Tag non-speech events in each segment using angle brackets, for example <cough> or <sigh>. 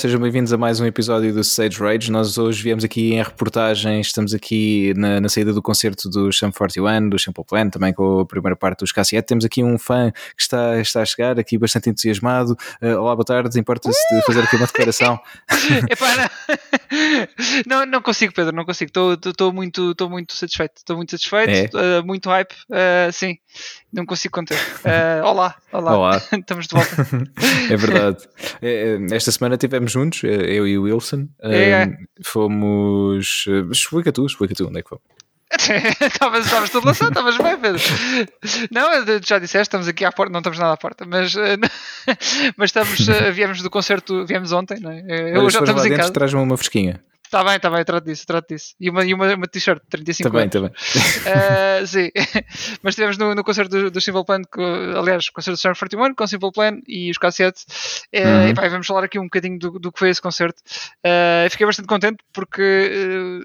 Sejam bem-vindos a mais um episódio do Sage Rage. Nós hoje viemos aqui em reportagem, estamos aqui na, na saída do concerto do Sham 41, do Simple Plan, também com a primeira parte dos Cassiette. Temos aqui um fã que está, está a chegar, aqui bastante entusiasmado. Uh, olá, boa tarde, importa-se de fazer aqui uma declaração? <laughs> Epá, <laughs> não, não consigo, Pedro, não consigo. Estou muito, muito satisfeito, estou muito satisfeito, é? uh, muito hype, uh, sim, não consigo conter. olá, olá, olá, <laughs> estamos de volta. é verdade. Esta semana tivemos juntos, eh, eu e o Wilson. É, é. Fomos. Eh, explica tu, explica tu onde é que fomos. <laughs> estavas, tudo lançado, estavas bem, Pedro. Não, já disseste, estamos aqui à porta, não estamos nada à porta, mas, eh, <laughs> mas estamos, viemos do concerto, viemos ontem, não é? Eu, já estamos em casa. Traz-me uma fresquinha. Está bem, está bem, trato disso, trato disso. E uma, e uma, uma t-shirt de 35 Também, também. Uh, sim, <laughs> mas estivemos no, no concerto do, do Simple Plan, que, aliás, o concerto do Summer 41 com o Simple Plan e os cassetes. Uh, uhum. e pá, vamos falar aqui um bocadinho do, do que foi esse concerto. Uh, fiquei bastante contente porque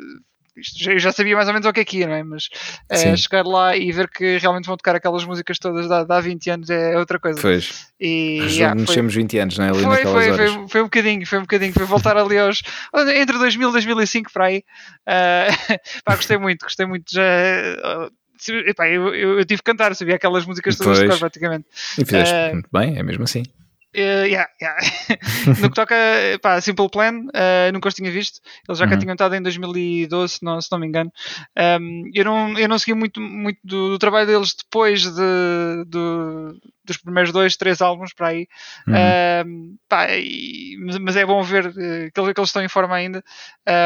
isto eu já sabia mais ou menos o que é que ia, não é? Mas é, chegar lá e ver que realmente vão tocar aquelas músicas todas de, de há 20 anos é outra coisa. Pois. E, yeah, mexemos 20 anos, não é? Ali foi, foi, foi, foi, um bocadinho, foi um bocadinho, foi voltar ali aos. entre 2000 e 2005 para aí. Uh, <laughs> pá, gostei muito, gostei muito. Já, uh, epá, eu, eu, eu, tive que cantar, sabia aquelas músicas todas de cor praticamente. E fizeste uh, muito bem, é mesmo assim. Uh, yeah, yeah. <laughs> no que toca pá, Simple Plan, uh, nunca os tinha visto. Eles já uhum. cá tinham estado em 2012, se não, se não me engano. Um, eu, não, eu não segui muito, muito do, do trabalho deles depois de, do, dos primeiros dois, três álbuns para aí. Uhum. pá, e, mas é bom ver uh, que, eles estão em forma ainda.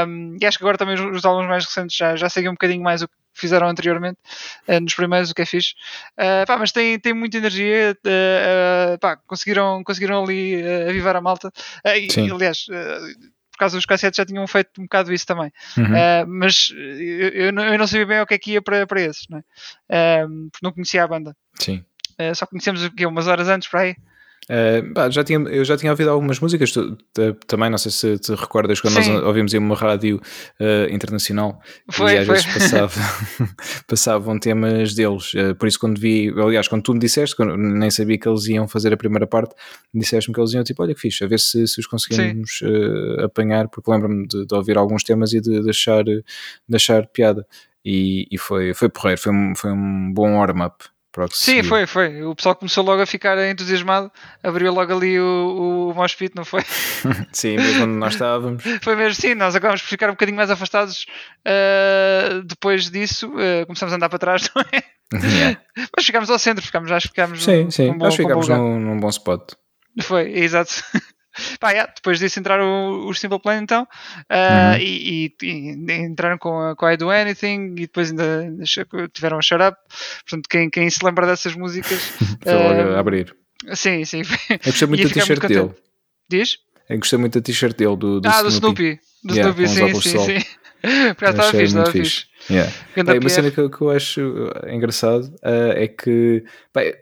Um, e acho que agora também os, os álbuns mais recentes já, já seguem um bocadinho mais o que fizeram anteriormente uh, nos primeiros, o que é fixe. Uh, pá, mas tem, tem muita energia, uh, pá, conseguiram, conseguiram ali avivar a malta. e, aliás, por causa dos cassetes já tinham feito um bocado isso também. Uhum. mas eu, eu, não, eu, não, sabia bem o que é que ia para, para esses, não é? porque não conhecia a banda. Sim. só conhecemos o quê? umas horas antes para aí. Uh, já tinha, eu já tinha ouvido algumas músicas tu, tu, também, não sei se te recordas quando Sim. nós ouvimos em uma rádio uh, internacional foi, e às foi. vezes passava, <laughs> <laughs> passavam temas deles. Uh, por isso, quando vi, aliás, quando tu me disseste, nem sabia que eles iam fazer a primeira parte, disseste-me que eles iam tipo, olha que fixe, a ver se, se os conseguimos apanhar, porque lembro-me de, de, ouvir alguns temas e de, de achar, de achar piada. E, e, foi, foi porreiro, foi um, foi um bom warm-up Sim, foi, foi. O pessoal começou logo a ficar entusiasmado, abriu logo ali o, o Moshpit, não foi? <laughs> sim, mesmo onde nós estávamos. <laughs> foi mesmo, sim, nós acabamos por ficar um bocadinho mais afastados uh, depois disso, uh, começamos a andar para trás, <laughs> não é? Yeah. Mas ficámos ao centro, ficámos, acho que ficámos sim, num, sim. Num bom, acho que ficámos num, num bom spot. Foi, exato. Pá, yeah, depois disso entraram os Simple Plan então uh, uhum. e, e, e, entraram com a, com a I Do Anything e depois ainda tiveram a Shut Up. Portanto, quem, quem se lembra dessas músicas <laughs> foi logo uh, a abrir. Sim, sim. Eu gostei muito da t-shirt dele. Diz? Eu gostei muito da t-shirt dele, do, do ah, Snoopy. do Snoopy. Do yeah, Snoopy, sim, sim, sim. <laughs> Porque estava fixe, estava fixe. Yeah. Bem, uma cena que, que, eu acho engraçado uh, é que bem,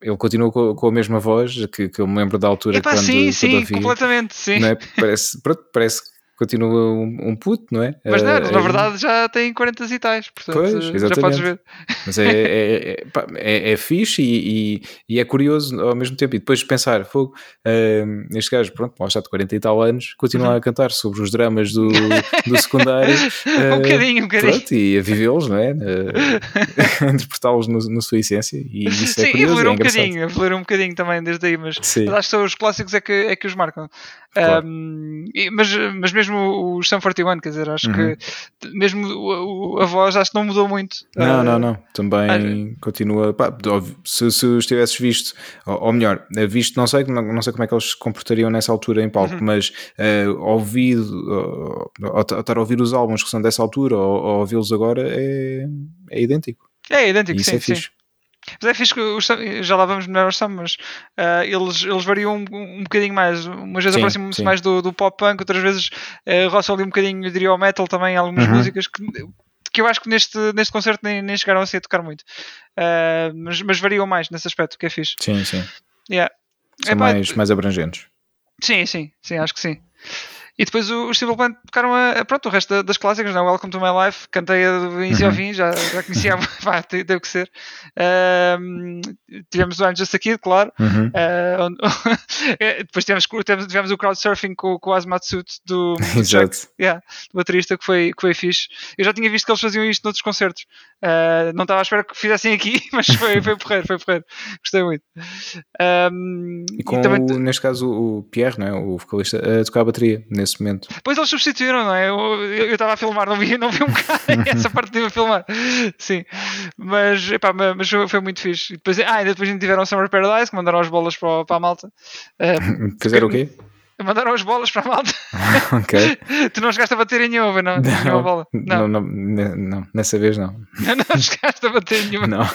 ele continua com, com, a mesma voz que, que eu me lembro da altura Epá, quando, sim, quando sim, ouvia, completamente, sim. É? Parece, parece continua um, um puto, não é? Mas não, uh, na verdade já tem 40 e tais, portanto pois, já podes ver. Mas é, é, é, é, é fixe e, e, e, é curioso ao mesmo tempo. E depois pensar, fogo, uh, este gajo, pronto, lá está de 40 e tal anos, continua uhum. a cantar sobre os dramas do, do <laughs> secundário. uh, um bocadinho, um bocadinho. Pronto, e a vivê-los, não é? Uh, <laughs> <laughs> interpretá-los na sua essência. E isso é Sim, é curioso. Evoluir um bocadinho, evoluir um bocadinho também desde aí, mas, mas acho que são os clássicos é que, é que os marcam. Claro. Um, mas, mas mesmo os Sam 41, quer dizer, acho uhum. que mesmo o, a voz acho que não mudou muito. Não, uh, não, não. Também continua. Pá, se, se os tivesses visto, ou, ou, melhor, visto, não sei, não, não sei como é que eles se comportariam nessa altura em palco, uhum. mas uh, ouvido, ou, estar a ouvir os álbuns que são dessa altura, ou, ou ouvi-los agora, é, é idêntico. É idêntico, sim, é sim. Mas é fixe que já lá vamos melhor aos mas uh, eles, eles variam um, um bocadinho mais. Umas vezes aproximam-se mais do, do pop punk, outras vezes uh, roçam ali um bocadinho, eu diria, ao metal também, algumas uhum. músicas que, que eu acho que neste, neste concerto nem, nem chegaram a ser a tocar muito. Uh, mas, mas variam mais nesse aspecto, que é fixe. Sim, sim. Yeah. São é, mais, mais abrangentes. Sim, sim, sim, acho que sim. E depois os Simple Plan tocaram a, pronto, o resto das clássicas, não? É? Welcome to My Life, cantei a do início uhum. ao fim, já, já conhecia, <laughs> pá, deu que ser. tivemos o I'm Just a Kid, claro. Uhum. Uh, <laughs> depois tivemos, tivemos, o crowdsurfing com, com o Asmatsuit do, <laughs> do, Jack, yeah, do baterista que foi, que foi fixe. Eu já tinha visto que eles faziam isto noutros concertos. Uh, não estava à espera que fizessem aqui, mas foi, foi porreiro, foi porreiro. Gostei muito. Um, e com, e também... o, neste caso, o Pierre, não é? o vocalista, a tocar a bateria nesse momento. Pois eles substituíram, não é? Eu estava a filmar, não vi, não vi um bocado <laughs> essa parte de a filmar. Sim, mas, epá, mas foi muito fixe. E depois, ah, ainda depois tiveram Summer Paradise, que mandaram as bolas para, para a malta. Uh, <laughs> Fizeram o quê? Mandaram as bolas para a malta. ok. <laughs> tu não chegaste a bater em nenhuma, não? Não, nenhuma bola. Não. Não, não, não, nessa vez não. não chegaste a bater em nenhuma. Não.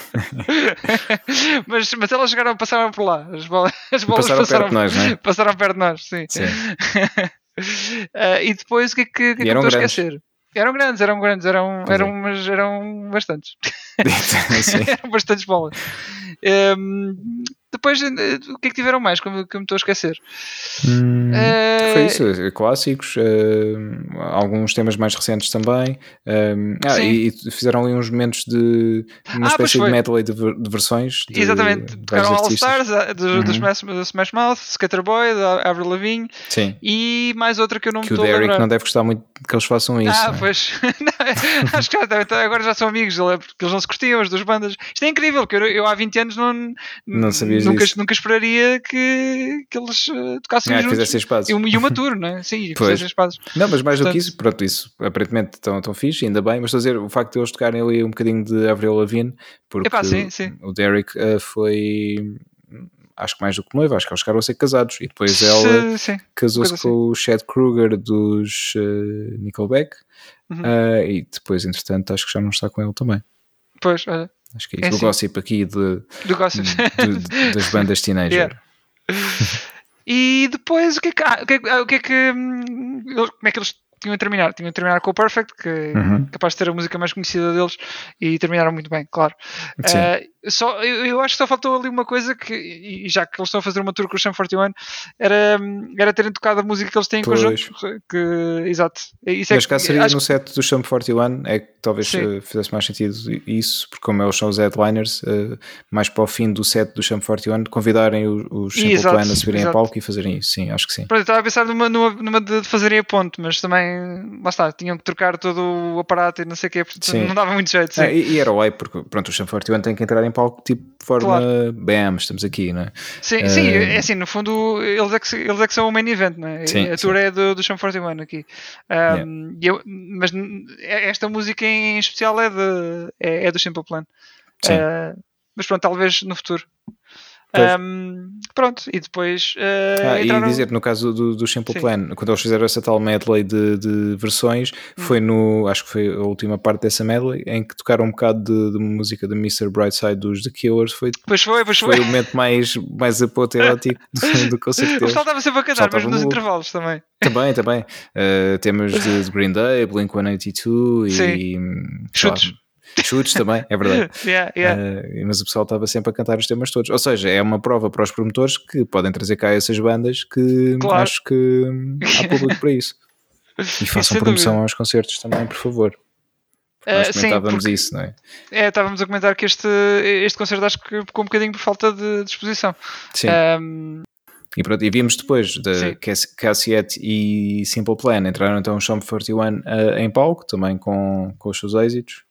mas, mas elas chegaram, passaram por lá. As bolas, as bolas passaram, passaram perto de nós, não é? Passaram perto de nós, sim. sim. Uh, e depois o que é que, que, que estou a esquecer? Eram grandes, eram grandes, eram, eram, mas eram bastantes. <laughs> <laughs> eram bastantes bolas. Um, depois, eh, o que é que tiveram mais que, que me estou a esquecer? Hum, uh, foi isso, eh, clássicos, uh, alguns temas mais recentes também. Uh, ah, e, e, fizeram ali uns momentos de uma ah, espécie de medley de, de versões. De, Exatamente, tocaram All Stars do, uhum. do, Smash, do Smash Mouth, Scatterboy, da Avril Lavigne Sim. e mais outra que eu não que me estou a lembrar. não deve gostar muito que eles façam isso. Ah, é? pois, <laughs> acho que já, agora já são amigos, porque eles não se curtiam, as duas bandas. Isto é incrível, porque eu, eu há 20 anos não, não nunca, disso. nunca esperaria que, que eles uh, tocassem ah, juntos. fizessem. E e uma <laughs> tour, não é? Sim, fizessem. Não, mas mais Portanto, do que isso, pronto, isso aparentemente estão tão fixe, ainda bem, mas estou a dizer, o facto de eles tocarem ali um bocadinho de Avril Lavigne, porque Epá, sim, sim. o Derek uh, foi acho que mais do que noivo, acho que eles chegaram a ser casados e depois ela casou-se com assim. o Chad Kruger dos uh, Nickelback uhum. uh, e depois entretanto acho que já não está com ele também pois, olha acho que é, isso, é o gossip aqui de, do gossip. De, de, das bandas teenager <laughs> yeah. e depois o que é que, o que, é, que, o que, é que hum, como é que eles tinham a terminar. Tinham a terminar com o Perfect, que uhum. é capaz de ter a música mais conhecida deles, e terminaram muito bem, claro. Uh, só, eu, eu, acho que só faltou ali uma coisa que, e já que eles estão a fazer uma tour com o Sam 41, era, era terem tocado a música que eles têm em conjunto. Que, exato. Isso é Mas cá seria acho... no set do Sam 41, é que talvez uh, fizesse mais sentido isso, porque como eles são os headliners, uh, mais para o fim do set do Sam 41, convidarem os, Simple Plan a subirem exato. a palco e fazerem isso. Sim, acho que sim. Pronto, eu estava a pensar numa, numa, numa de fazerem a ponte, mas também lá está, tinham que trocar todo o aparato e não sei o quê, porque não dava muito jeito. É, e, e, era o aí, porque pronto, o Sam 41 tem que entrar em palco tipo de forma claro. bam, estamos aqui, não é? Sim, uh, sim, é assim, no fundo eles é que, eles é que são o main event, não é? Sim, a tour sim. é do, do 41 aqui. Um, yeah. eu, mas esta música em especial é, de, é, é do Simple Plan. Uh, mas pronto, talvez no futuro. Um, pronto, e depois. Uh, ah, entraram... E dizer, no caso do, do Simple Sim. Plan, quando eles fizeram essa tal medley de, de versões, hum. foi no. Acho que foi a última parte dessa medley, em que tocaram um bocado de, de música da Mr. Brightside dos The Killers. Foi, pois foi, pois foi. Foi o momento mais, mais apoteótico <laughs> do, do concerto. O pessoal estava sempre a cantar, mas nos intervalos também. Também, também. Uh, temas de, de Green Day, Blink 182 Sim. e. Chutes. Chutes também, é verdade. <laughs> yeah, yeah. Uh, mas o pessoal estava sempre a cantar os temas todos. Ou seja, é uma prova para os promotores que podem trazer cá essas bandas que claro. acho que há público para isso. E <laughs> façam promoção aos concertos também, por favor. Nós uh, comentávamos sim, isso, não é? É, estávamos a comentar que este, este concerto acho que ficou um bocadinho por falta de disposição. Sim. Um, e, pronto, e vimos depois de Cassiette e Simple Plan entraram então o Shop 41 uh, em palco, também com, com os seus êxitos.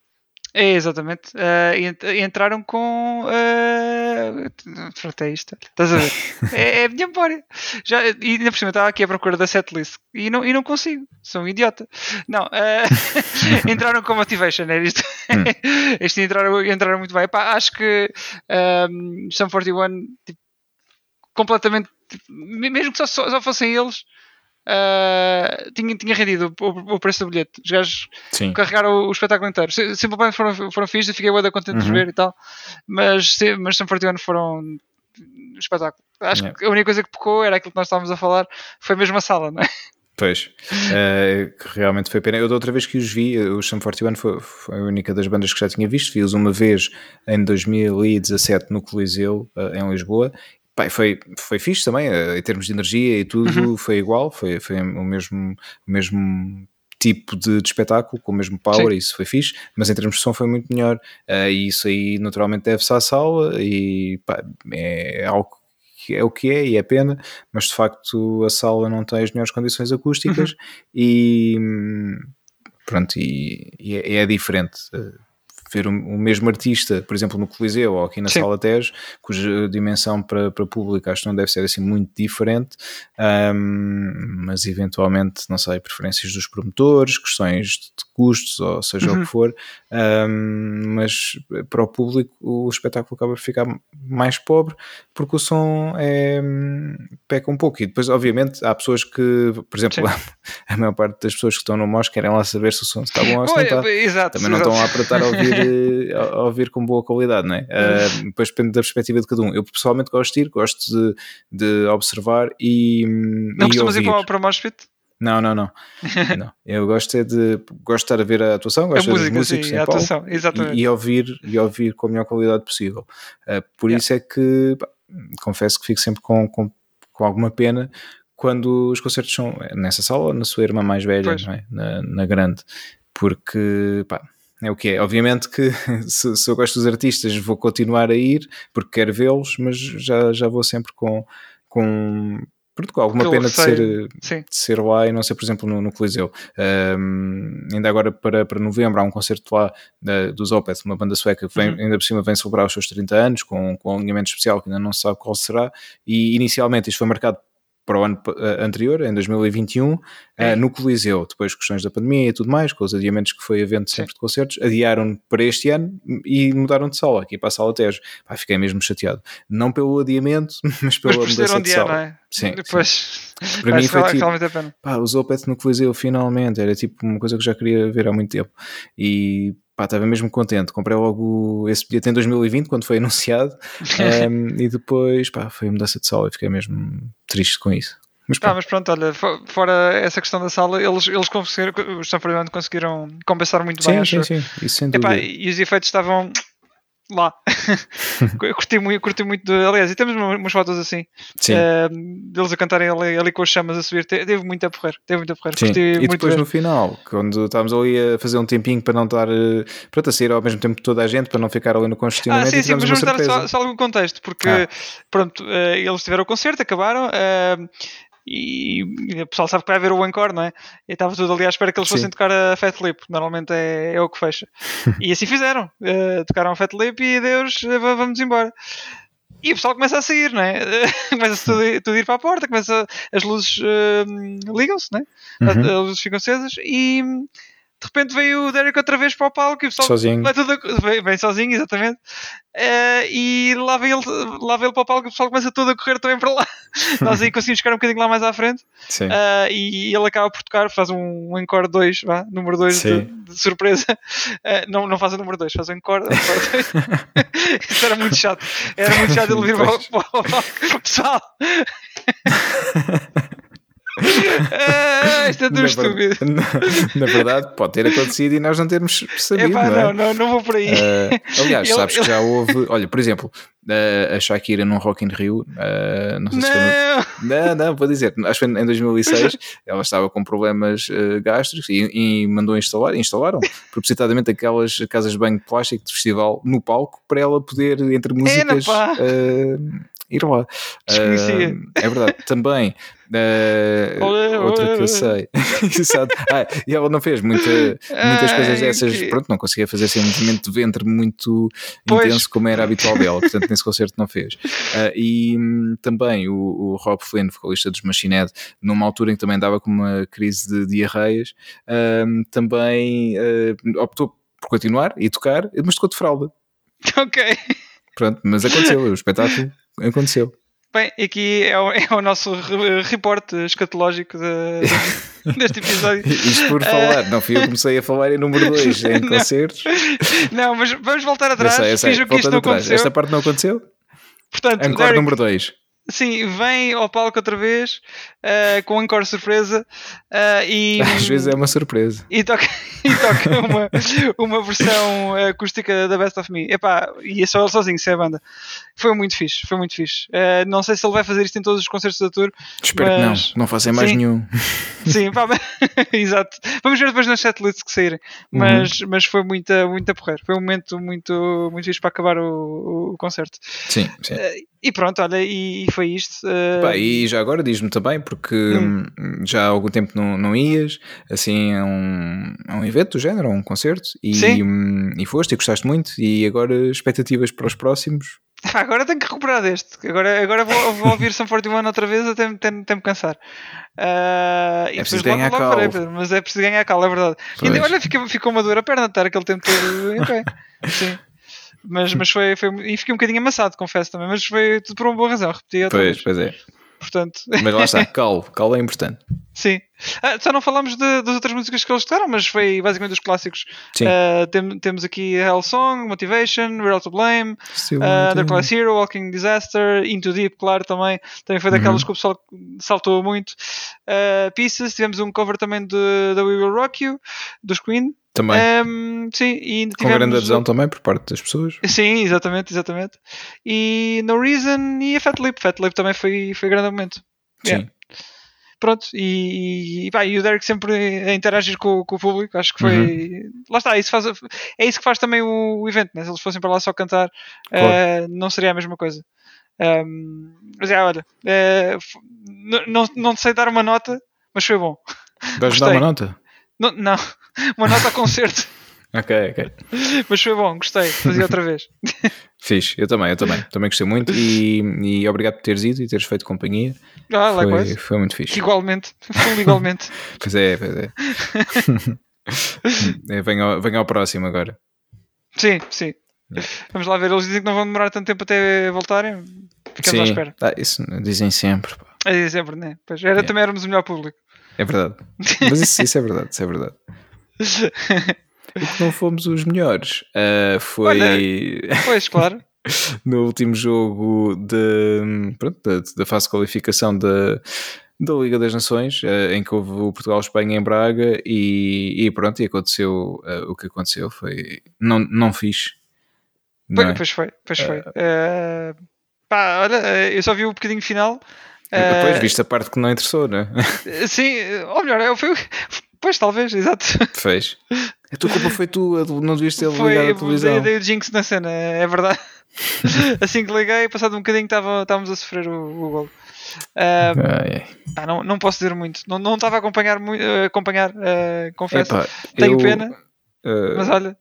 É, exatamente. Uh, entraram com. Uh, pronto, é isto. Estás a ver? <laughs> é, é a minha memória. Já, e ainda por cima estava aqui à procura da setlist e não, e não consigo. Sou um idiota. Não. Uh, <laughs> entraram com Motivation. É isto. Hum. <laughs> este entraram, entraram muito bem. Epá, acho que um, Sum 41, tipo, completamente. Tipo, mesmo que só, só fossem eles uh, tinha, tinha rendido o, o, preço do bilhete. Os gajos Sim. carregaram o, o espetáculo inteiro. Simplesmente foram, foram fixos e fiquei bem contente uhum. de ver e tal. Mas, mas São Fortiano foram espetáculo. Acho yeah. que a única coisa que pecou era aquilo que nós estávamos a falar, foi mesmo a sala, não é? Pois, uh, realmente foi pena. Eu da outra vez que os vi, o Sum 41 foi, foi a única das bandas que já tinha visto. Vi-os uma vez em 2017 no Coliseu, uh, em Lisboa, Pai, foi, foi fixe também, eh, em termos de energia e tudo, uhum. foi igual, foi, foi o mesmo, o mesmo tipo de, de, espetáculo, com o mesmo power, Sim. isso foi fixe, mas em termos de som foi muito melhor. Uh, e isso aí naturalmente deve-se à sala e pá, é algo que é o que é e é pena, mas de facto a sala não tem as melhores condições acústicas uhum. e pronto, e, e é, é, diferente ver o, o, mesmo artista, por exemplo, no Coliseu ou aqui na Sim. Sala Tejo, cuja dimensão para, para público acho que não deve ser assim muito diferente, um, mas eventualmente, não sei, preferências dos promotores, questões de custos, ou seja uhum. o que for, um, mas para o público o espetáculo acaba por ficar mais pobre porque o som é, peca um pouco. E depois, obviamente, há pessoas que, por exemplo, <laughs> a, maior parte das pessoas que estão no MOS querem lá saber se o som está bom ou se não está. Exato, Também não exato. estão lá para estar a ouvir, a, a ouvir com boa qualidade, não é? Uh, depois depende da perspectiva de cada um. Eu pessoalmente gosto de ir, gosto de, de observar e. Não e costumas ouvir. ir para, para o Moshpit? Não, não, não. <laughs> não. Eu gosto é de gosto de estar a ver a atuação, gosto a música, de músicos sim, a atuação, exatamente. E, e, ouvir, e ouvir com a melhor qualidade possível. Uh, por yeah. isso é que pá, confesso que fico sempre com, com, com alguma pena quando os concertos são nessa sala ou na sua irmã mais velha, é? na, na, grande, porque pá, é o que é. Obviamente que <laughs> se, se, eu gosto dos artistas vou continuar a ir porque quero vê-los, mas já, já vou sempre com, com com alguma pena de ser, de ser lá e não ser, por exemplo, no, no Coliseu. Um, ainda agora para, para novembro há um concerto lá dos Opeth, uma banda sueca que vem, uhum. ainda por cima vem celebrar os seus 30 anos com, com um alinhamento especial que ainda não se sabe qual será. E inicialmente isto foi marcado para o ano eh, anterior, em 2021, eh, é. uh, no Coliseu. Depois, questões da pandemia e tudo mais, com os adiamentos que foi evento sempre Sim. de concertos, adiaram para este ano e mudaram de sala, aqui para a Sala Tejo. Pá, fiquei mesmo chateado. Não pelo adiamento, <laughs> mas pela mas mudança de sala. Não é? Sim. Depois, sim. Para mim foi tipo, pá, usou o Pet no Coliseu finalmente, era tipo uma coisa que já queria ver há muito tempo. E pá, estava mesmo contente. Comprei logo esse bilhete em 2020, quando foi <laughs> anunciado, um, e depois pá, foi a mudança de sala e fiquei mesmo triste com isso. Mas pronto. Ah, mas pronto, olha, fora essa questão da sala, eles, eles conseguiram, os Stanford conseguiram compensar muito sim, bem. Sim, sim, isso sem Epá, e os efeitos estavam lá. <laughs> eu curti muito, curti muito de, aliás, e temos umas fotos assim uh, deles a cantarem ali, ali, com as chamas a subir. Teve muito a porrer, teve muito a porrer. Sim. e depois no final, quando estávamos ali a fazer um tempinho para não estar uh, pronto, a sair ao mesmo tempo toda a gente, para não ficar ali no congestionamento. Ah, sim, sim, mas vamos dar só, só, algum contexto, porque ah. pronto, uh, eles tiveram o concerto, acabaram. Uh, e, o pessoal sabe que vai haver o encore, não é? E estava tudo ali à espera que eles fossem Sim. tocar a Fat Lip, normalmente é, é o que fecha. <laughs> e assim fizeram, uh, tocaram a Fat Lip e Deus, uh, vamos embora. E o pessoal começa a sair, não é? <laughs> começa tudo, tudo a ir para a porta, começa, as luzes uh, ligam-se, não é? Uhum. As, as luzes ficam acesas e de repente veio o Derek outra vez para o palco e o pessoal sozinho. Vem, vem sozinho, exatamente. Uh, e lá vem, ele, lá vem ele para o palco e o pessoal começa todo a correr também para lá. <laughs> Nós aí conseguimos ficar um bocadinho lá mais à frente. Uh, e, ele acaba por tocar, faz um, encore 2, número 2 de, de, surpresa. Uh, não, não faz o número 2, faz o encore 2. <laughs> Isso era muito chato. Era muito chato ele vir para, para o palco. Pessoal. <laughs> ah, isto é tão estúpido. Na, na, verdade, pode ter acontecido e nós não termos sabido. Epá, não, é? não, não, vou por aí. Uh, aliás, <laughs> ele, sabes ele... que já houve. Olha, por exemplo, uh, a Shakira num Rock in Rio. Uh, não sei não. se foi. No, não, não, vou dizer. Acho que foi em 2006. ela estava com problemas gástricos e, e, mandou instalar. Instalaram propositadamente aquelas casas de banho de plástico de festival no palco para ela poder, entre músicas ir lá. Uh, é verdade. Também, uh, olé, outra olé, que eu sei. <laughs> Exato. Ah, e ela não fez muita, muitas Ai, coisas dessas. Que... Pronto, não conseguia fazer assim, um movimento de ventre muito pois. intenso como era habitual dela. Portanto, nesse concerto não fez. Uh, e um, também o, o, Rob Flynn, vocalista dos Machine Head, numa altura em que também dava com uma crise de diarreias, também optou por continuar e tocar, mas tocou de fralda. <laughs> Ok. Pronto, mas aconteceu, o espetáculo aconteceu. Bem, aqui é o, <laughs> é o nosso reporte escatológico de, deste episódio. <laughs> Isto por falar, uh... não fui eu que comecei a falar em número 2 <laughs> em concertos. Não, mas vamos voltar atrás. Eu sei, eu sei. Isto não aconteceu. Esta parte não aconteceu? Portanto, Encore número 2. Sim, vem ao palco outra vez uh, com um encore surpresa uh, e <laughs> às vezes é uma surpresa. e toca, <laughs> e toca uma, uma versão acústica da Best of Me. Epá, e é só ele sozinho, se é a banda. Foi muito fixe, foi muito fixe. Uh, não sei se ele vai fazer isto em todos os concertos da tour espero mas... que não, não fazem mais sim, nenhum. Sim, pá, <laughs> exato. Vamos ver depois nas setlists que saírem. Uhum. mas, uhum. mas foi muita, muita porrer foi um momento muito, muito fixe para acabar o, o concerto. Sim, sim. E pronto, olha, e foi isto. Uh... Pá, e já agora diz-me também, porque hum. já há algum tempo não, não ias assim a um, a um evento do género, a um concerto, e, hum, e foste e gostaste muito, e agora expectativas para os próximos? <laughs> Agora tenho que recuperar deste. Agora, agora vou, vou ouvir São 41 outra vez até, até, até me cansar. Uh, é preciso ganhar logo. Parei, mas é preciso ganhar cal, é verdade. E olha, ficou, ficou uma dor a perna de estar aquele tempo todo em pé. <laughs> Sim. Mas, mas foi, foi. E fiquei um bocadinho amassado, confesso também. Mas foi tudo por uma boa razão. Repeti Pois, pois é. Portanto... Mas lá está, <laughs> cal, cal é importante. Sim. Ah, só não falámos de, das outras músicas que eles tocaram, mas foi basicamente os clássicos. Sim. Uh, tem, temos aqui Hell Song, Motivation, Real to Blame, uh, The Class Hero, Walking Disaster, Into Deep, claro, também. Também foi daquelas uhum. que o pessoal saltou muito. Uh, Pieces, tivemos um cover também de We Will Rock You, dos Queen. Também. Um, sim, e Com grande adesão também por parte das pessoas. Sim, exatamente, exatamente. E No Reason e a Fat Lip. Fat Lip também foi, foi grande momento. Sim. Yeah. Pronto, e, e, pá, e o Derek sempre a interagir com, com, o público, acho que foi. Uhum. Lá está, isso faz, é isso que faz também o, o evento, né? se eles fossem para lá só cantar, claro. uh, não seria a mesma coisa. Um, mas é, olha, uh, não, não sei dar uma nota, mas foi bom. Vais dar uma nota? Não, não, <laughs> uma nota a concerto. <laughs> ok, ok. Mas foi bom, gostei, fazia outra vez. <laughs> Fiz, eu também, eu também. Também gostei muito e, e obrigado por teres ido e teres feito companhia. Ah, foi, foi muito fixe. Igualmente, igualmente. pois é, pois é. é venha, ao, venha ao próximo agora. Sim, sim. É. Vamos lá ver, eles dizem que não vão demorar tanto tempo até voltarem. Ficamos sim. à espera. Ah, isso dizem sempre. Pá. É, dizem sempre, né? Pois, era, é. Também éramos o melhor público. É verdade. Mas isso, isso é verdade, isso é verdade. <laughs> o que não fomos os melhores uh, foi. Olha, pois, claro. <laughs> no último jogo de, pronto, da, da fase de qualificação da, da Liga das Nações, uh, em que houve o Portugal-Espanha em Braga e, e, pronto, e aconteceu uh, o que aconteceu. Foi. Não, não fiz. Não pois, é? pois foi, pois foi. Uh, pá, olha, eu só vi o bocadinho final depois, uh, viste a parte que não interessou, não é? Sim, ou melhor, foi. Pois, talvez, exato. Fez. A tua culpa foi tu, não devias ter foi, ligado a televisão. Dei, o Jinx na cena, é verdade. <laughs> assim que liguei, passado um bocadinho, estávamos a sofrer o, o gol. Uh, ah, não, não posso dizer muito. Não, não estava a acompanhar, acompanhar uh, confesso. Epa, Tenho eu, pena. Uh, mas olha,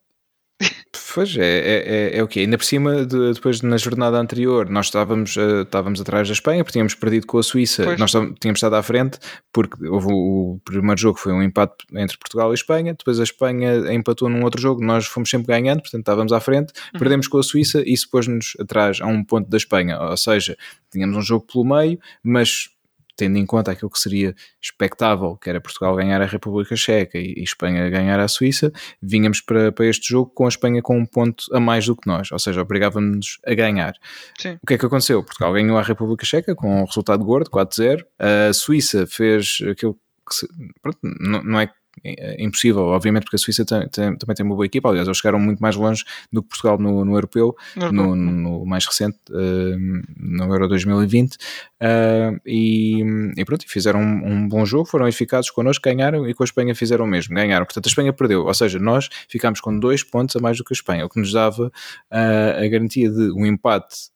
Pois é, é, é, é o quê? Ainda por cima, de, depois na jornada anterior, nós estávamos, uh, estávamos atrás da Espanha porque tínhamos perdido com a Suíça. Pois. Nós tínhamos estado à frente porque houve o, o, primeiro jogo foi um empate entre Portugal e Espanha, depois a Espanha empatou num outro jogo, nós fomos sempre ganhando, portanto estávamos à frente, uhum. perdemos com a Suíça e isso pôs-nos atrás a um ponto da Espanha. Ou seja, tínhamos um jogo pelo meio, mas tendo em conta aquilo que seria expectável, que era Portugal ganhar a República Checa e, e Espanha ganhar a Suíça, vínhamos para, para este jogo com a Espanha com um ponto a mais do que nós, ou seja, obrigávamos-nos a ganhar. Sim. O que é que aconteceu? Portugal ganhou a República Checa com um resultado gordo, 4-0. A Suíça fez aquilo que se, pronto, não, não é é impossível, obviamente, porque a Suíça tem, tem, também tem uma boa equipa. Aliás, eles chegaram muito mais longe do que Portugal no, no europeu, no, no, mais recente, uh, no Euro 2020. Uh, eh, e, e, pronto, fizeram um, um, bom jogo, foram eficazes connosco, ganharam e com a Espanha fizeram o mesmo, ganharam. Portanto, a Espanha perdeu, ou seja, nós ficámos com dois pontos a mais do que a Espanha, o que nos dava uh, a garantia de um empate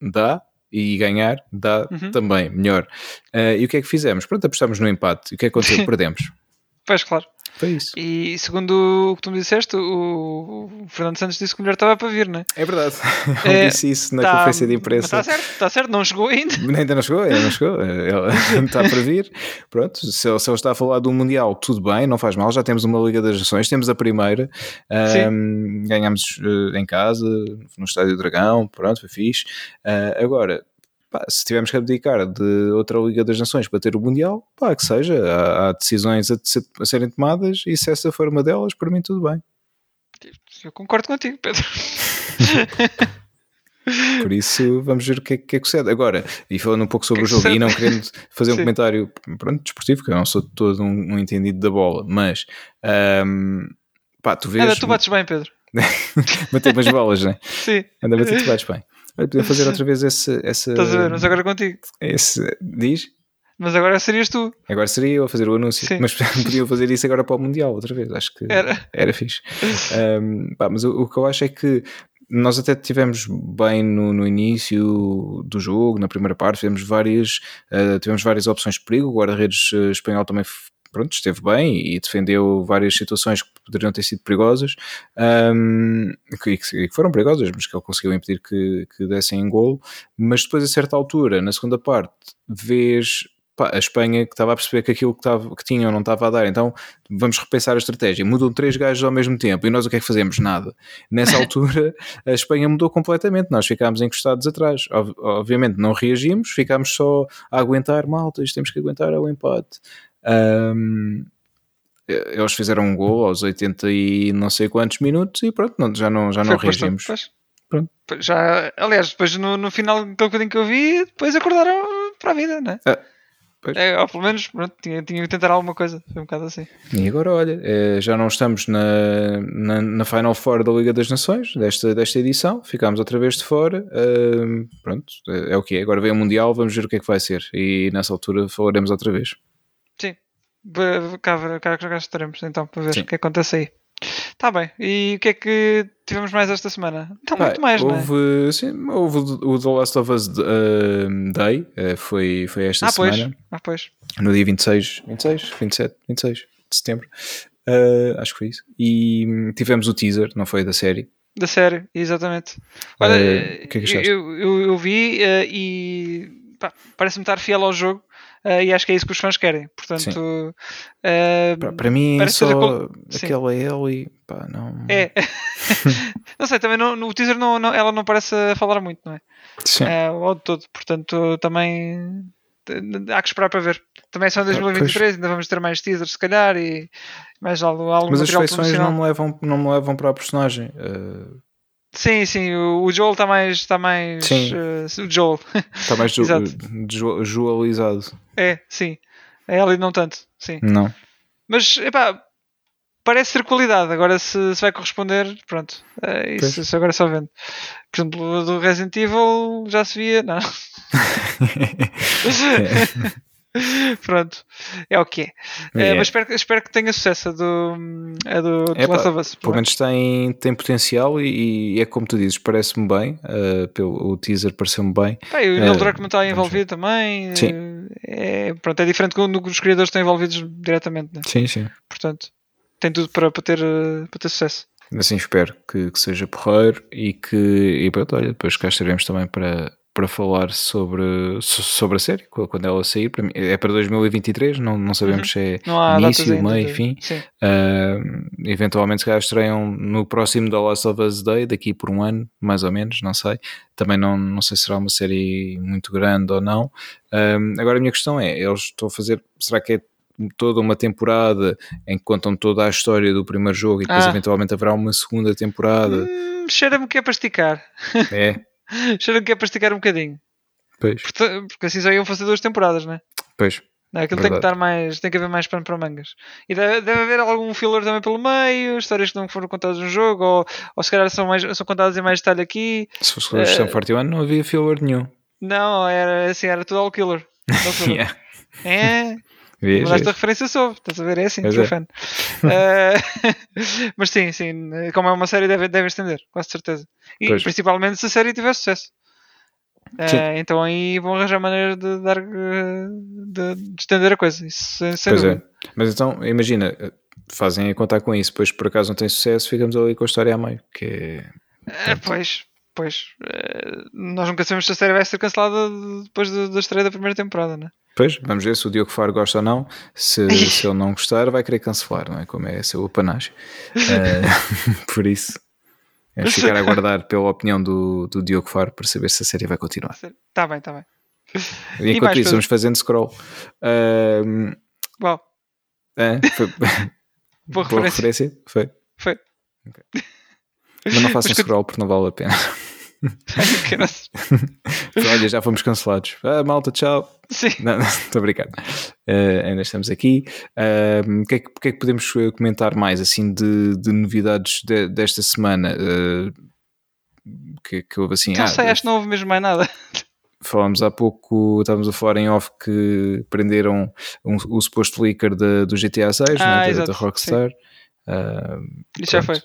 dá, e ganhar dá uhum. também melhor. Uh, e o que é que fizemos? Pronto, apostámos no empate. E o que é que aconteceu? <laughs> Perdemos. Pois, claro. Foi isso. E segundo o que tu me disseste, o, Fernando Santos disse que o melhor estava para vir, não é? É verdade. <laughs> Ele é, disse isso na tá, conferência de imprensa. Está certo, está certo, não chegou ainda. Ainda não chegou, ainda não chegou. <laughs> Ele está para vir. Pronto, se ele, se ele está a falar do Mundial, tudo bem, não faz mal. Já temos uma Liga das Nações, temos a primeira. Um, ganhamos uh, em casa, no Estádio Dragão, pronto, foi fixe. Uh, agora, Pá, se tivermos que abdicar de outra Liga das Nações para ter o Mundial, pá, que seja, há, há decisões a, a, serem tomadas e se essa for uma delas, para mim tudo bem. Eu concordo contigo, Pedro. <laughs> Por isso, vamos ver o que é que, é que sucede. Agora, e falando um pouco sobre que o jogo, e não querendo fazer um <laughs> Sim. comentário pronto, desportivo, que eu não sou todo um, um entendido da bola, mas um, pá, tu vês. Anda, tu bates bem, Pedro. <laughs> bater umas bolas, né? Sim. Anda a bater, tu bates bem. Olha, podia fazer outra vez esse, essa. Estás a ver, mas agora contigo. Esse. Diz? Mas agora serias tu. Agora seria eu a fazer o anúncio. Sim. Mas <laughs> podia fazer isso agora para o Mundial outra vez. Acho que era, era fixe. Um, pá, mas o, o, que eu acho é que nós até tivemos bem no, no início do jogo, na primeira parte, tivemos várias, uh, tivemos várias opções de perigo. O guarda-redes uh, espanhol também pronto, esteve bem e defendeu várias situações que poderiam ter sido perigosas um, que, que, foram perigosas, mas que ele conseguiu impedir que, que dessem em golo. Mas depois, a certa altura, na segunda parte, vês a Espanha que estava a perceber que aquilo que, estava, que tinham não estava a dar, então vamos repensar a estratégia. Mudam três gajos ao mesmo tempo e nós o que é que fazemos? Nada. Nessa <laughs> altura a Espanha mudou completamente, nós ficámos encostados atrás. Obviamente não reagimos, ficámos só a aguentar, malta, temos que aguentar ao empate. Um, eles fizeram um gol aos 80 e não sei quantos minutos e pronto, não, já não, já não reagimos. Pronto. Já, aliás, depois no, no final do bocadinho que eu vi, depois acordaram para a vida, né? Ah, é, ou pelo menos pronto, tinha, tinha que tentar alguma coisa, foi um bocado assim. E agora, olha, é, já não estamos na, na, na, Final Four da Liga das Nações desta, desta edição, ficámos outra vez de fora. Uh, pronto, é, é, o que é. Agora vem o Mundial, vamos ver o que é que vai ser e nessa altura falaremos outra vez. Cá, cá, cá estaremos então para ver Sim. o que acontece aí. Está bem. E o que é que tivemos mais esta semana? Está muito mais, houve, não é? Sim, houve o The Last of Us uh, Day, uh, foi, foi esta ah, semana. Pois. Ah, pois. No dia 26, 26, 27, 26 de setembro. Uh, acho que foi isso. E hum, tivemos o teaser, não foi da série. Da série, exatamente. Olha, o que é que eu, eu, eu, vi e parece-me estar fiel ao jogo uh, e acho que é isso que os fãs querem. Portanto, uh, para, para, mim, só aquela Ellie, pá, não. É, <laughs> <laughs> não sei, também no, no teaser não, não, ela não parece falar muito, não é? Sim. Uh, ao todo, portanto, também há que esperar para ver. Também são 2023, pois. ainda vamos ter mais teasers, se calhar, e mais algo, algo Mas as feições não me levam, não me levam para a personagem. Uh, Sim, sim, o Joel está mais. Está mais sim. Uh, o Joel. Está <laughs> mais ju Joelizado. É, sim. É ela e não tanto, sim. Não. Mas, epá, parece ter qualidade. Agora, se, se vai corresponder, pronto. É, isso, isso, agora só vendo. Por exemplo, do Resident Evil já se via, não. <laughs> <laughs> <laughs> Pronto, é o que é. é. mas espero, espero, que tenha sucesso a do, a do é, Last of Us. Pelo menos tem, tem potencial e, e, é como tu dizes, parece-me bem. Uh, pelo, o teaser pareceu-me bem. Pá, e o Neil uh, Druckmann está envolvido também. Sim. É, pronto, é diferente quando os criadores estão envolvidos diretamente. Né? Sim, sim. Portanto, tem tudo para, para, ter, para ter sucesso. Assim espero que, que seja porreiro e que e pronto, olha, depois cá estaremos também para, para falar sobre, sobre a série, quando ela sair. Para mim, é para 2023, não, não sabemos uhum. se é início, meio, fim. Uh, eventualmente, se calhar estreiam no próximo The Last of Us Day, daqui por um ano, mais ou menos, não sei. Também não, não sei se será uma série muito grande ou não. Uh, agora, a minha questão é: eles estão a fazer, será que é toda uma temporada em que contam toda a história do primeiro jogo e depois ah. eventualmente haverá uma segunda temporada? Hum, Cheira-me que é para esticar. É. <laughs> <laughs> Cheira que é para esticar um bocadinho. Pois. Porque, porque assim só iam fazer duas temporadas, não é? Pois. Não, aquilo tem que estar mais, tem que haver mais pano para mangas. E deve, deve, haver algum filler também pelo meio, histórias que não foram contadas no jogo, ou, ou se calhar são, mais, são contadas em mais detalhe aqui. Se fosse a Sum 41 não havia filler nenhum. Não, era assim, era tudo all killer. <laughs> yeah. É. Mas esta referência soube, estás a ver? É assim, sou é. fã. uh, <laughs> mas sim, sim, como é uma série, deve, deve estender, quase certeza. E pois. principalmente se a série tiver sucesso. Uh, então aí vão arranjar maneira de dar de, de estender a coisa. Isso, pois é. Mas então, imagina, fazem a contar com isso, depois por acaso não tem sucesso, ficamos ali com a história a meio. Que é, é pois, pois. Uh, nós nunca sabemos se a série vai ser cancelada depois da estreia da primeira temporada, né? Pois, vamos ver se o Diogo Faro gosta ou não. Se, <laughs> se ele não gostar, vai querer cancelar, não é? Como é seu apanagem. Uh, <laughs> por isso, vamos ficar a aguardar pela opinião do, do Diogo Faro para saber se a série vai continuar. Está bem, está bem. E enquanto e isso, vamos fazendo scroll. Uh, Uau. É, foi... <laughs> Boa, Boa referência. Foi. Foi. Okay. Mas não façam scroll porque não vale a pena. <laughs> Olha, já fomos cancelados. Ah, malta, tchau. Sim. Não, estou. <laughs> Uh, ainda estamos aqui. Uh, o, que é que, que, é que, podemos comentar mais assim de, de novidades de, desta semana? Uh, que, que houve assim. Não ah, sei, acho que não houve mesmo mais nada. <laughs> Falámos há pouco, estávamos a falar em off que prenderam um, o suposto leaker de, do GTA 6, ah, né, da, da Rockstar. Uh, Isso já foi.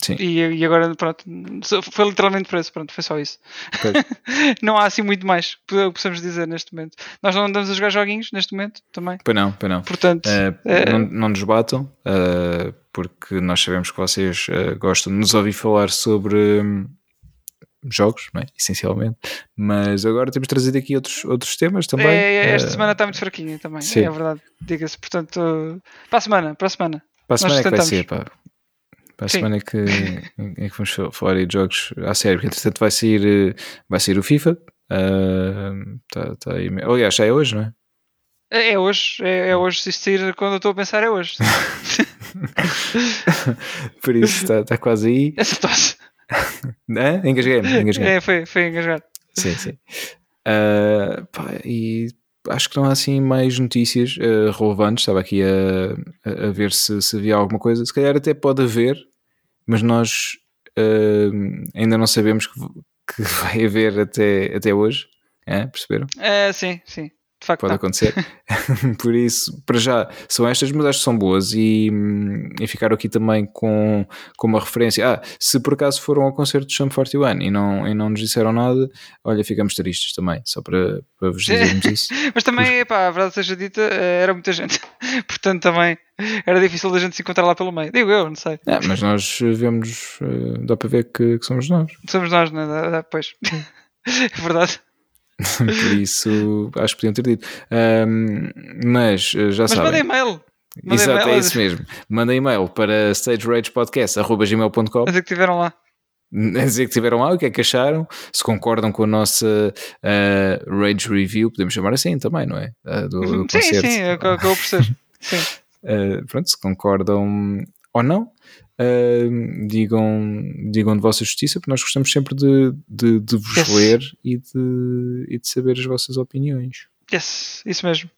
Sim. E, e, agora, pronto, foi literalmente preço, pronto, foi só isso. <laughs> não há assim muito mais que possamos dizer neste momento. Nós não andamos a jogar joguinhos neste momento também. Pois não, pois não. Portanto, uh, é... não, não nos batam, uh, porque nós sabemos que vocês gostam de nos ouvir falar sobre. Um, jogos, é? essencialmente, mas agora temos trazido aqui outros, outros temas também. É, é esta semana está muito fraquinha também, sim. é verdade, diga-se. Portanto, para a semana, para a semana. Para a semana é que vai ser, pá. Para a sim. semana que, é que vamos falar de jogos à sério, porque entretanto vai sair, vai sair o FIFA. Uh, tá, tá aí. Aliás, já é hoje, não é? É, é hoje, é, é, hoje. Se sair quando eu estou a pensar, é hoje. <laughs> Por isso está tá quase aí. <laughs> Tosse. <laughs> é? Engasguei-me, engasguei É, foi, foi engasgado. Sim, sim. Uh, pá, e acho que não há assim mais notícias uh, relevantes. Estava aqui a, a ver se, se havia alguma coisa. Se calhar até pode haver, mas nós uh, ainda não sabemos que, que, <laughs> vai haver até, até hoje. É? Perceberam? É, sim, sim de facto pode acontecer. <laughs> Por isso, para já, são estas, mas acho que são boas e, e ficaram aqui também com, com uma referência. Ah, se por acaso foram ao concerto de Sum 41 e não, e não nos disseram nada, olha, ficamos tristes também, só para, para vos dizermos isso. <laughs> mas também, epá, a verdade seja dita, eh, era muita gente, <laughs> portanto também era difícil da gente se encontrar lá pelo meio. Digo eu, não sei. É, mas nós vemos, eh, dá para ver que, que somos nós. Somos nós, não é? Pois. é verdade. <laughs> Por isso, acho que podiam ter dito. Um, mas eh, já mas sabem. Mas mandem e-mail. Exato, é isso mesmo. Manda e-mail para stageragepodcast.gmail.com que tiveram lá. <laughs> A dizer que estiveram lá, o que é que acharam? Se concordam com a nossa uh, Rage Review, podemos chamar assim também, não é? Uh, do, do sim, concerto. sim, é acabou por ser. Sim. Uh, pronto, se concordam ou não, uh, digam, digam de vossa justiça, porque nós gostamos sempre de, de, de vos yes. ler e de, e de saber as vossas opiniões. Yes, isso mesmo.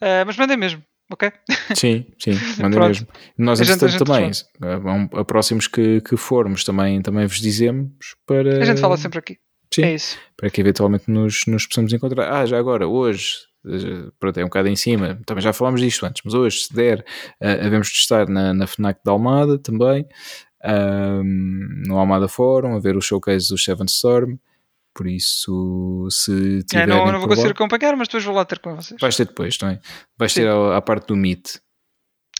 Uh, mas mandem mesmo, ok? <laughs> Sim, sim, mandem mesmo. Nós, entretanto, também, a, a próximos que, que formos, também, também vos dizemos para. A gente fala sempre aqui. Sim, é isso. Para que eventualmente nos, nos possamos encontrar. Ah, já agora, hoje, pronto, é um bocado em cima, também já falámos disto antes, mas hoje, se der, uh, havemos de estar na, na FNAC da Almada também, um, no Almada Forum, a ver o showcase do Seven Storm. Por isso, se tiverem. É, não, não vou conseguir acompanhar, mas depois vou lá ter com vocês. Vais ter depois, é? Vais Sim. ter a, parte do Meet.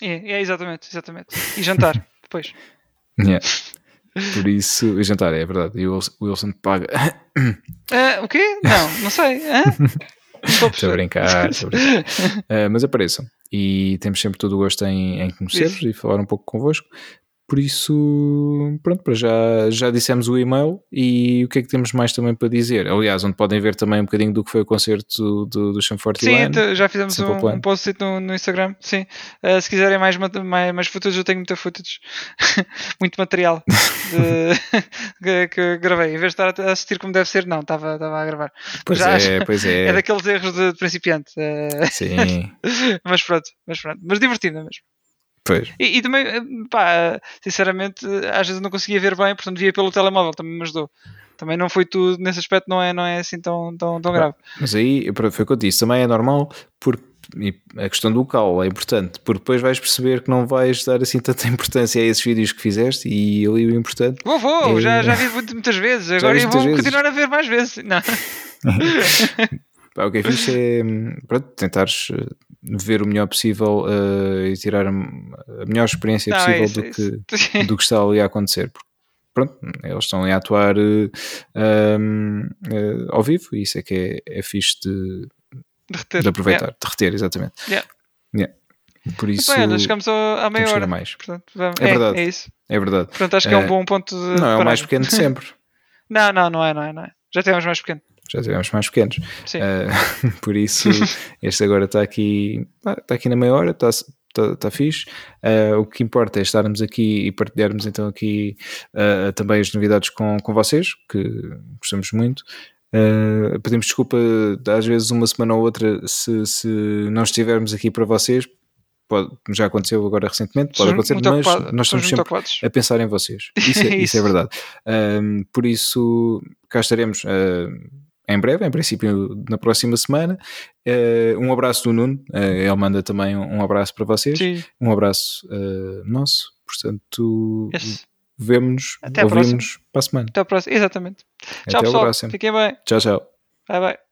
É, é, exatamente, exatamente. E jantar <laughs> depois. Yeah. Por isso, e jantar, é verdade. E o Wilson paga. Uh, o quê? Não, não sei. <laughs> Estou a brincar, estou a brincar. Uh, <laughs> mas apareçam. E temos sempre todo o gosto em, em conhecer-vos e falar um pouco convosco. Por isso, pronto, para já, já dissemos o e-mail e o que é que temos mais também para dizer? Aliás, onde podem ver também um bocadinho do que foi o concerto do, do Cham Sim, já fizemos um, um, post no, no Instagram. Sim, uh, se quiserem mais, mais, mais footage, eu tenho muita footage, <laughs> muito material de, <laughs> que, gravei. Em vez de estar a assistir como deve ser, não, estava, estava a gravar. Pois já, é, pois é. <laughs> É daqueles erros de, de principiante. Uh, Sim. mas pronto, mas pronto, mas divertido mesmo. Pois. E, e, também, pá, sinceramente, às vezes não conseguia ver bem, portanto via pelo telemóvel, também me ajudou. Também não foi tudo, nesse aspecto não é, não é assim tão, tão, tão grave. Mas aí, foi o que eu disse, também é normal, porque a questão do cal é importante, porque depois vais perceber que não vais dar assim tanta <laughs> importância a esses vídeos que fizeste e ali o importante. Vou, vou, é... já, já <laughs> vi muitas vezes, agora eu vou vezes. continuar a ver mais vezes. Não. <laughs> o que é fixe é pronto, tentares eh, ver o melhor possível uh, e tirar a melhor experiência não, possível é isso, do, que, é <laughs> do que está ali a acontecer. Porque, pronto, eles estão ali a atuar uh, uh, ao vivo e isso é que é, é fixe de, de, de aproveitar, yeah. de reter, exatamente. Yeah. Yeah. Por isso, Bem, chegamos à meia hora. Mais. Portanto, é, é, verdade. É isso. É verdade. Portanto, acho que é um bom ponto de. Não, é o mais pequeno de sempre. <laughs> não, não, não é, não é, não é. Já temos mais pequeno já tivemos mais pequenos. Uh, <laughs> por isso, <laughs> este agora está aqui, está aqui na meia hora, está, está tá fixe. Uh, o que importa é estarmos aqui e partilharmos então aqui uh, também as novidades com, com vocês, que gostamos muito. Uh, pedimos desculpa às vezes uma semana ou outra se, se não estivermos aqui para vocês. Pode, já aconteceu agora recentemente, pode acontecer, mas ocupado, nós estamos sempre ocupados. a pensar em vocês. <laughs> Isso é, isso. isso é verdade. por isso, cá estaremos em breve, em princípio na próxima semana. Uh, um abraço do Nuno, uh, ele manda também um, abraço para vocês, Sim. um abraço uh, nosso, portanto yes. vemos-nos, ouvimos para a semana. Até a próxima, exatamente. Até tchau pessoal, fiquem bem. Tchau, tchau. Bye bye.